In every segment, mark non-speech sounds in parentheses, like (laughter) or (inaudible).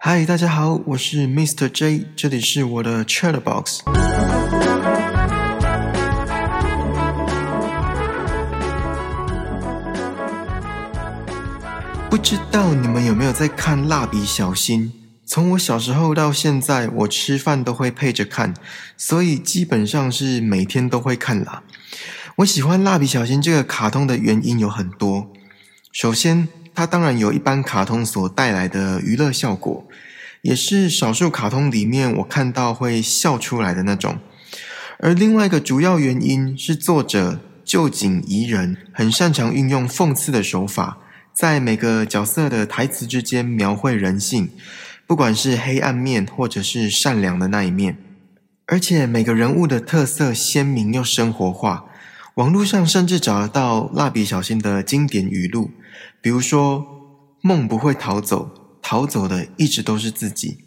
嗨，大家好，我是 Mr. J，这里是我的 Chat Box。不知道你们有没有在看《蜡笔小新》？从我小时候到现在，我吃饭都会配着看，所以基本上是每天都会看啦。我喜欢《蜡笔小新》这个卡通的原因有很多。首先，它当然有一般卡通所带来的娱乐效果，也是少数卡通里面我看到会笑出来的那种。而另外一个主要原因是作者旧井宜人很擅长运用讽刺的手法。在每个角色的台词之间描绘人性，不管是黑暗面或者是善良的那一面，而且每个人物的特色鲜明又生活化。网络上甚至找得到蜡笔小新的经典语录，比如说“梦不会逃走，逃走的一直都是自己”。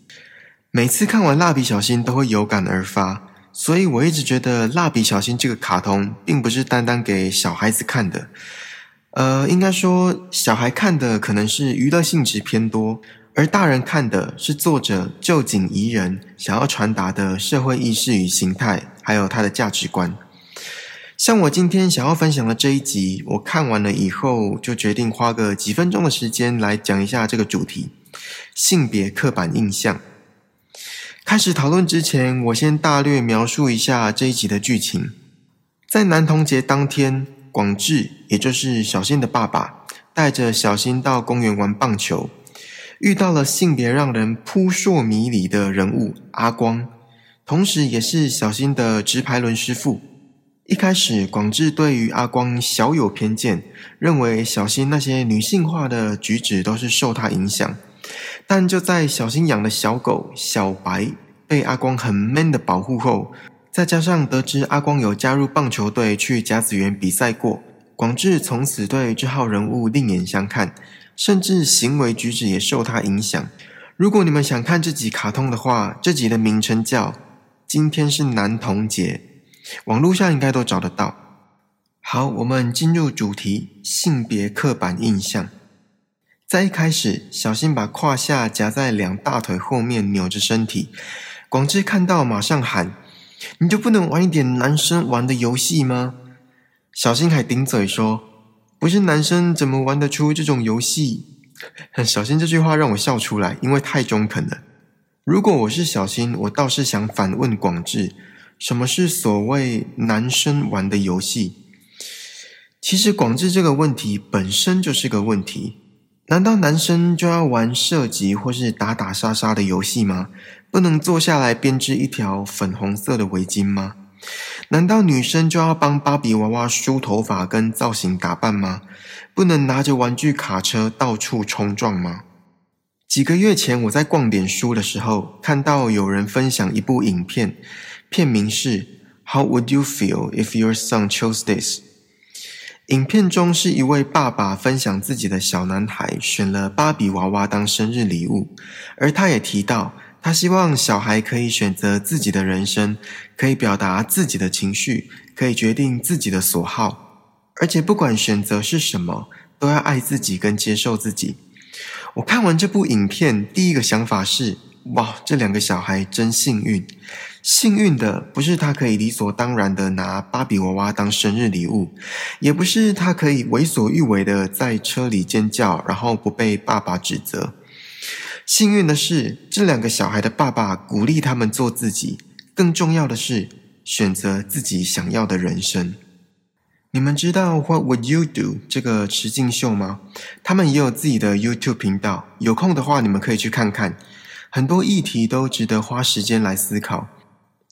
每次看完蜡笔小新都会有感而发，所以我一直觉得蜡笔小新这个卡通并不是单单给小孩子看的。呃，应该说，小孩看的可能是娱乐性质偏多，而大人看的是作者旧井宜人想要传达的社会意识与形态，还有他的价值观。像我今天想要分享的这一集，我看完了以后，就决定花个几分钟的时间来讲一下这个主题——性别刻板印象。开始讨论之前，我先大略描述一下这一集的剧情。在男童节当天。广志，也就是小新的爸爸，带着小新到公园玩棒球，遇到了性别让人扑朔迷离的人物阿光，同时也是小新的直排轮师傅。一开始，广志对于阿光小有偏见，认为小新那些女性化的举止都是受他影响。但就在小新养的小狗小白被阿光很 man 的保护后，再加上得知阿光有加入棒球队去甲子园比赛过，广志从此对这号人物另眼相看，甚至行为举止也受他影响。如果你们想看这集卡通的话，这集的名称叫《今天是男童节》，网络上应该都找得到。好，我们进入主题：性别刻板印象。在一开始，小新把胯下夹在两大腿后面，扭着身体，广志看到马上喊。你就不能玩一点男生玩的游戏吗？小新还顶嘴说：“不是男生怎么玩得出这种游戏？” (laughs) 小新这句话让我笑出来，因为太中肯了。如果我是小新，我倒是想反问广志：什么是所谓男生玩的游戏？其实广志这个问题本身就是个问题。难道男生就要玩射击或是打打杀杀的游戏吗？不能坐下来编织一条粉红色的围巾吗？难道女生就要帮芭比娃娃梳头发跟造型打扮吗？不能拿着玩具卡车到处冲撞吗？几个月前我在逛点书的时候，看到有人分享一部影片，片名是《How Would You Feel If Your Son Chose This》。影片中是一位爸爸分享自己的小男孩选了芭比娃娃当生日礼物，而他也提到。他希望小孩可以选择自己的人生，可以表达自己的情绪，可以决定自己的所好，而且不管选择是什么，都要爱自己跟接受自己。我看完这部影片，第一个想法是：哇，这两个小孩真幸运！幸运的不是他可以理所当然的拿芭比娃娃当生日礼物，也不是他可以为所欲为的在车里尖叫，然后不被爸爸指责。幸运的是，这两个小孩的爸爸鼓励他们做自己。更重要的是，选择自己想要的人生。你们知道 What would you do 这个实境秀吗？他们也有自己的 YouTube 频道，有空的话你们可以去看看。很多议题都值得花时间来思考。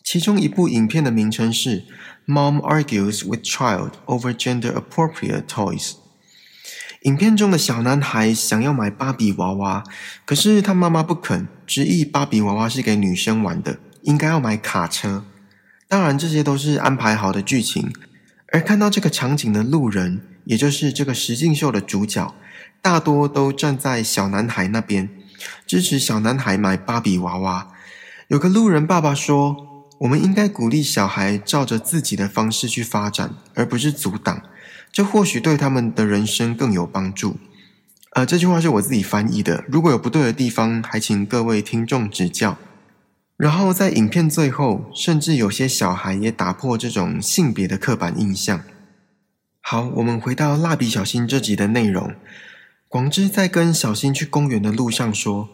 其中一部影片的名称是 Mom argues with child over gender appropriate toys。影片中的小男孩想要买芭比娃娃，可是他妈妈不肯，执意芭比娃娃是给女生玩的，应该要买卡车。当然，这些都是安排好的剧情。而看到这个场景的路人，也就是这个实境秀的主角，大多都站在小男孩那边，支持小男孩买芭比娃娃。有个路人爸爸说：“我们应该鼓励小孩照着自己的方式去发展，而不是阻挡。”这或许对他们的人生更有帮助。呃，这句话是我自己翻译的，如果有不对的地方，还请各位听众指教。然后在影片最后，甚至有些小孩也打破这种性别的刻板印象。好，我们回到蜡笔小新这集的内容。广志在跟小新去公园的路上说：“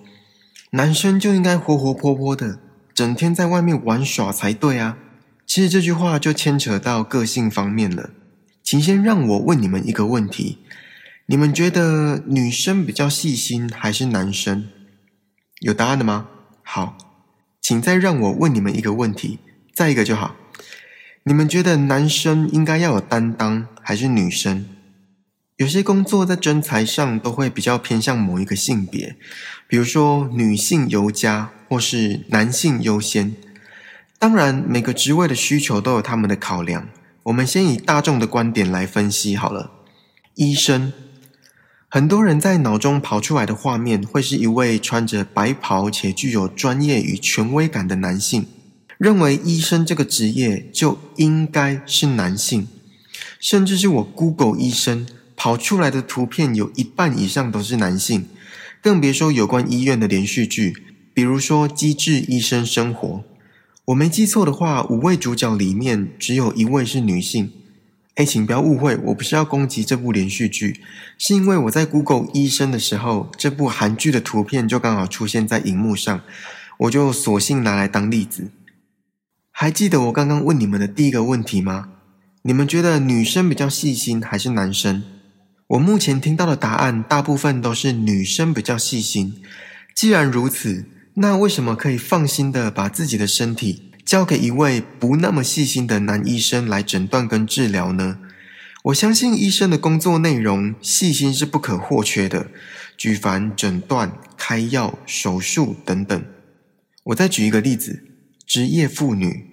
男生就应该活活泼泼的，整天在外面玩耍才对啊。”其实这句话就牵扯到个性方面了。请先让我问你们一个问题：你们觉得女生比较细心还是男生？有答案的吗？好，请再让我问你们一个问题，再一个就好。你们觉得男生应该要有担当还是女生？有些工作在征才上都会比较偏向某一个性别，比如说女性尤佳或是男性优先。当然，每个职位的需求都有他们的考量。我们先以大众的观点来分析好了。医生，很多人在脑中跑出来的画面会是一位穿着白袍且具有专业与权威感的男性，认为医生这个职业就应该是男性。甚至是我 Google 医生跑出来的图片有一半以上都是男性，更别说有关医院的连续剧，比如说《机智医生生活》。我没记错的话，五位主角里面只有一位是女性。哎，请不要误会，我不是要攻击这部连续剧，是因为我在 Google 医生的时候，这部韩剧的图片就刚好出现在荧幕上，我就索性拿来当例子。还记得我刚刚问你们的第一个问题吗？你们觉得女生比较细心还是男生？我目前听到的答案大部分都是女生比较细心。既然如此，那为什么可以放心的把自己的身体交给一位不那么细心的男医生来诊断跟治疗呢？我相信医生的工作内容细心是不可或缺的，举凡诊断、开药、手术等等。我再举一个例子：职业妇女，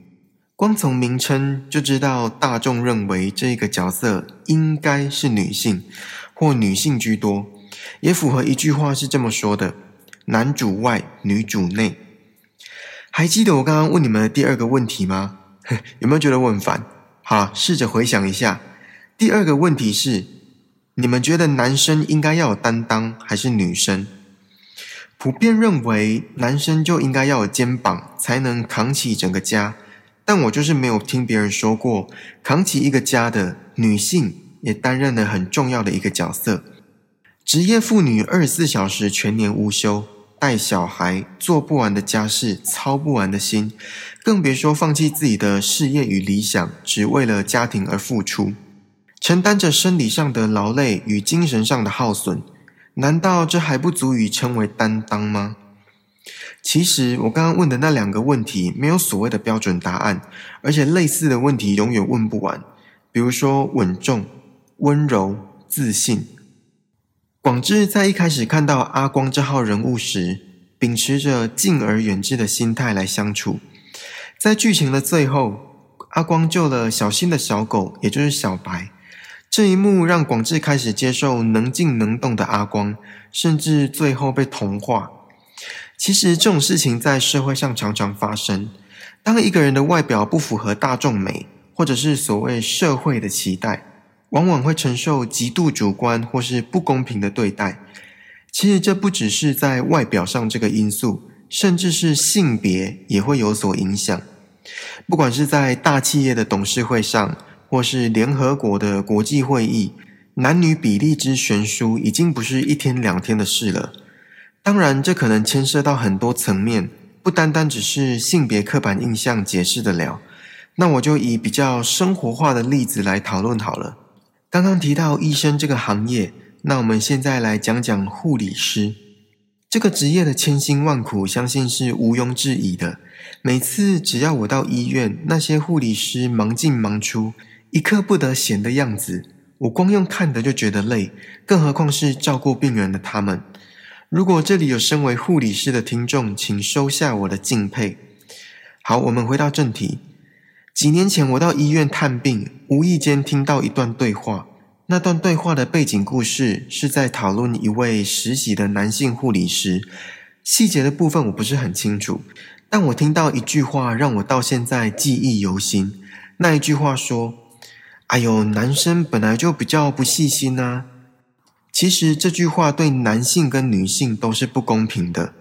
光从名称就知道大众认为这个角色应该是女性或女性居多，也符合一句话是这么说的。男主外，女主内。还记得我刚刚问你们的第二个问题吗？(laughs) 有没有觉得我很烦？好，试着回想一下。第二个问题是：你们觉得男生应该要有担当，还是女生？普遍认为男生就应该要有肩膀，才能扛起整个家。但我就是没有听别人说过，扛起一个家的女性也担任了很重要的一个角色。职业妇女二十四小时全年无休，带小孩，做不完的家事，操不完的心，更别说放弃自己的事业与理想，只为了家庭而付出，承担着生理上的劳累与精神上的耗损。难道这还不足以称为担当吗？其实我刚刚问的那两个问题，没有所谓的标准答案，而且类似的问题永远问不完。比如说稳重、温柔、自信。广志在一开始看到阿光这号人物时，秉持着敬而远之的心态来相处。在剧情的最后，阿光救了小新的小狗，也就是小白。这一幕让广志开始接受能静能动的阿光，甚至最后被同化。其实这种事情在社会上常常发生。当一个人的外表不符合大众美，或者是所谓社会的期待。往往会承受极度主观或是不公平的对待。其实这不只是在外表上这个因素，甚至是性别也会有所影响。不管是在大企业的董事会上，或是联合国的国际会议，男女比例之悬殊已经不是一天两天的事了。当然，这可能牵涉到很多层面，不单单只是性别刻板印象解释得了。那我就以比较生活化的例子来讨论好了。刚刚提到医生这个行业，那我们现在来讲讲护理师这个职业的千辛万苦，相信是毋庸置疑的。每次只要我到医院，那些护理师忙进忙出，一刻不得闲的样子，我光用看的就觉得累，更何况是照顾病人的他们。如果这里有身为护理师的听众，请收下我的敬佩。好，我们回到正题。几年前，我到医院探病，无意间听到一段对话。那段对话的背景故事是在讨论一位实习的男性护理师，细节的部分我不是很清楚。但我听到一句话，让我到现在记忆犹新。那一句话说：“哎呦，男生本来就比较不细心啊。”其实这句话对男性跟女性都是不公平的。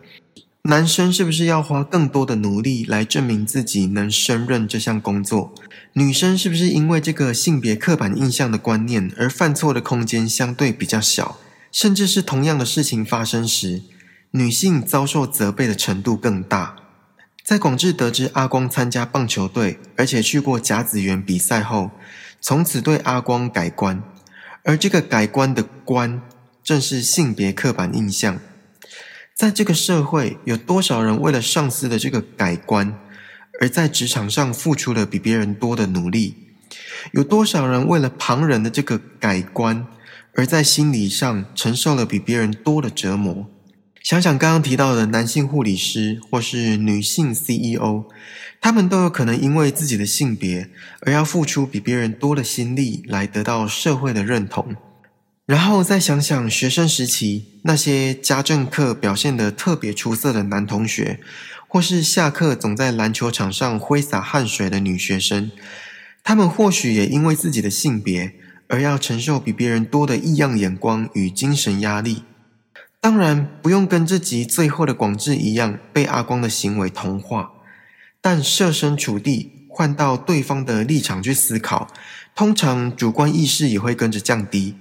男生是不是要花更多的努力来证明自己能胜任这项工作？女生是不是因为这个性别刻板印象的观念而犯错的空间相对比较小？甚至是同样的事情发生时，女性遭受责备的程度更大？在广志得知阿光参加棒球队，而且去过甲子园比赛后，从此对阿光改观。而这个改观的“观”，正是性别刻板印象。在这个社会，有多少人为了上司的这个改观，而在职场上付出了比别人多的努力？有多少人为了旁人的这个改观，而在心理上承受了比别人多的折磨？想想刚刚提到的男性护理师或是女性 CEO，他们都有可能因为自己的性别而要付出比别人多的心力来得到社会的认同。然后再想想学生时期那些家政课表现得特别出色的男同学，或是下课总在篮球场上挥洒汗水的女学生，他们或许也因为自己的性别而要承受比别人多的异样眼光与精神压力。当然，不用跟这集最后的广志一样被阿光的行为同化，但设身处地换到对方的立场去思考，通常主观意识也会跟着降低。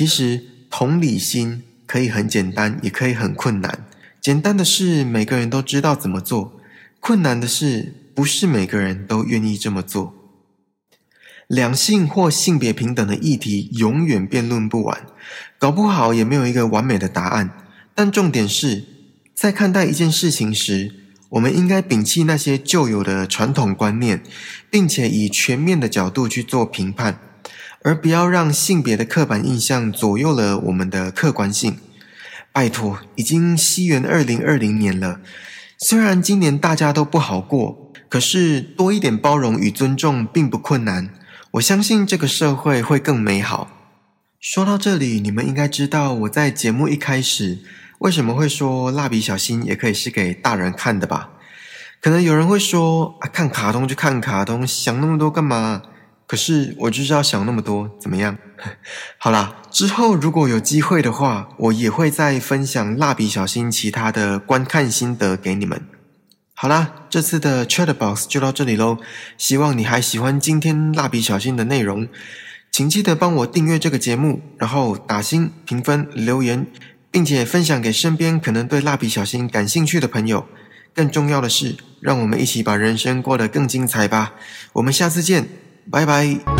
其实同理心可以很简单，也可以很困难。简单的是每个人都知道怎么做，困难的是不是每个人都愿意这么做。两性或性别平等的议题永远辩论不完，搞不好也没有一个完美的答案。但重点是在看待一件事情时，我们应该摒弃那些旧有的传统观念，并且以全面的角度去做评判。而不要让性别的刻板印象左右了我们的客观性。拜托，已经西元二零二零年了，虽然今年大家都不好过，可是多一点包容与尊重并不困难。我相信这个社会会更美好。说到这里，你们应该知道我在节目一开始为什么会说蜡笔小新也可以是给大人看的吧？可能有人会说啊，看卡通就看卡通，想那么多干嘛？可是我就是要想那么多，怎么样？(laughs) 好啦，之后如果有机会的话，我也会再分享蜡笔小新其他的观看心得给你们。好啦，这次的 Chat Box 就到这里喽。希望你还喜欢今天蜡笔小新的内容，请记得帮我订阅这个节目，然后打星评分留言，并且分享给身边可能对蜡笔小新感兴趣的朋友。更重要的是，让我们一起把人生过得更精彩吧。我们下次见。拜拜。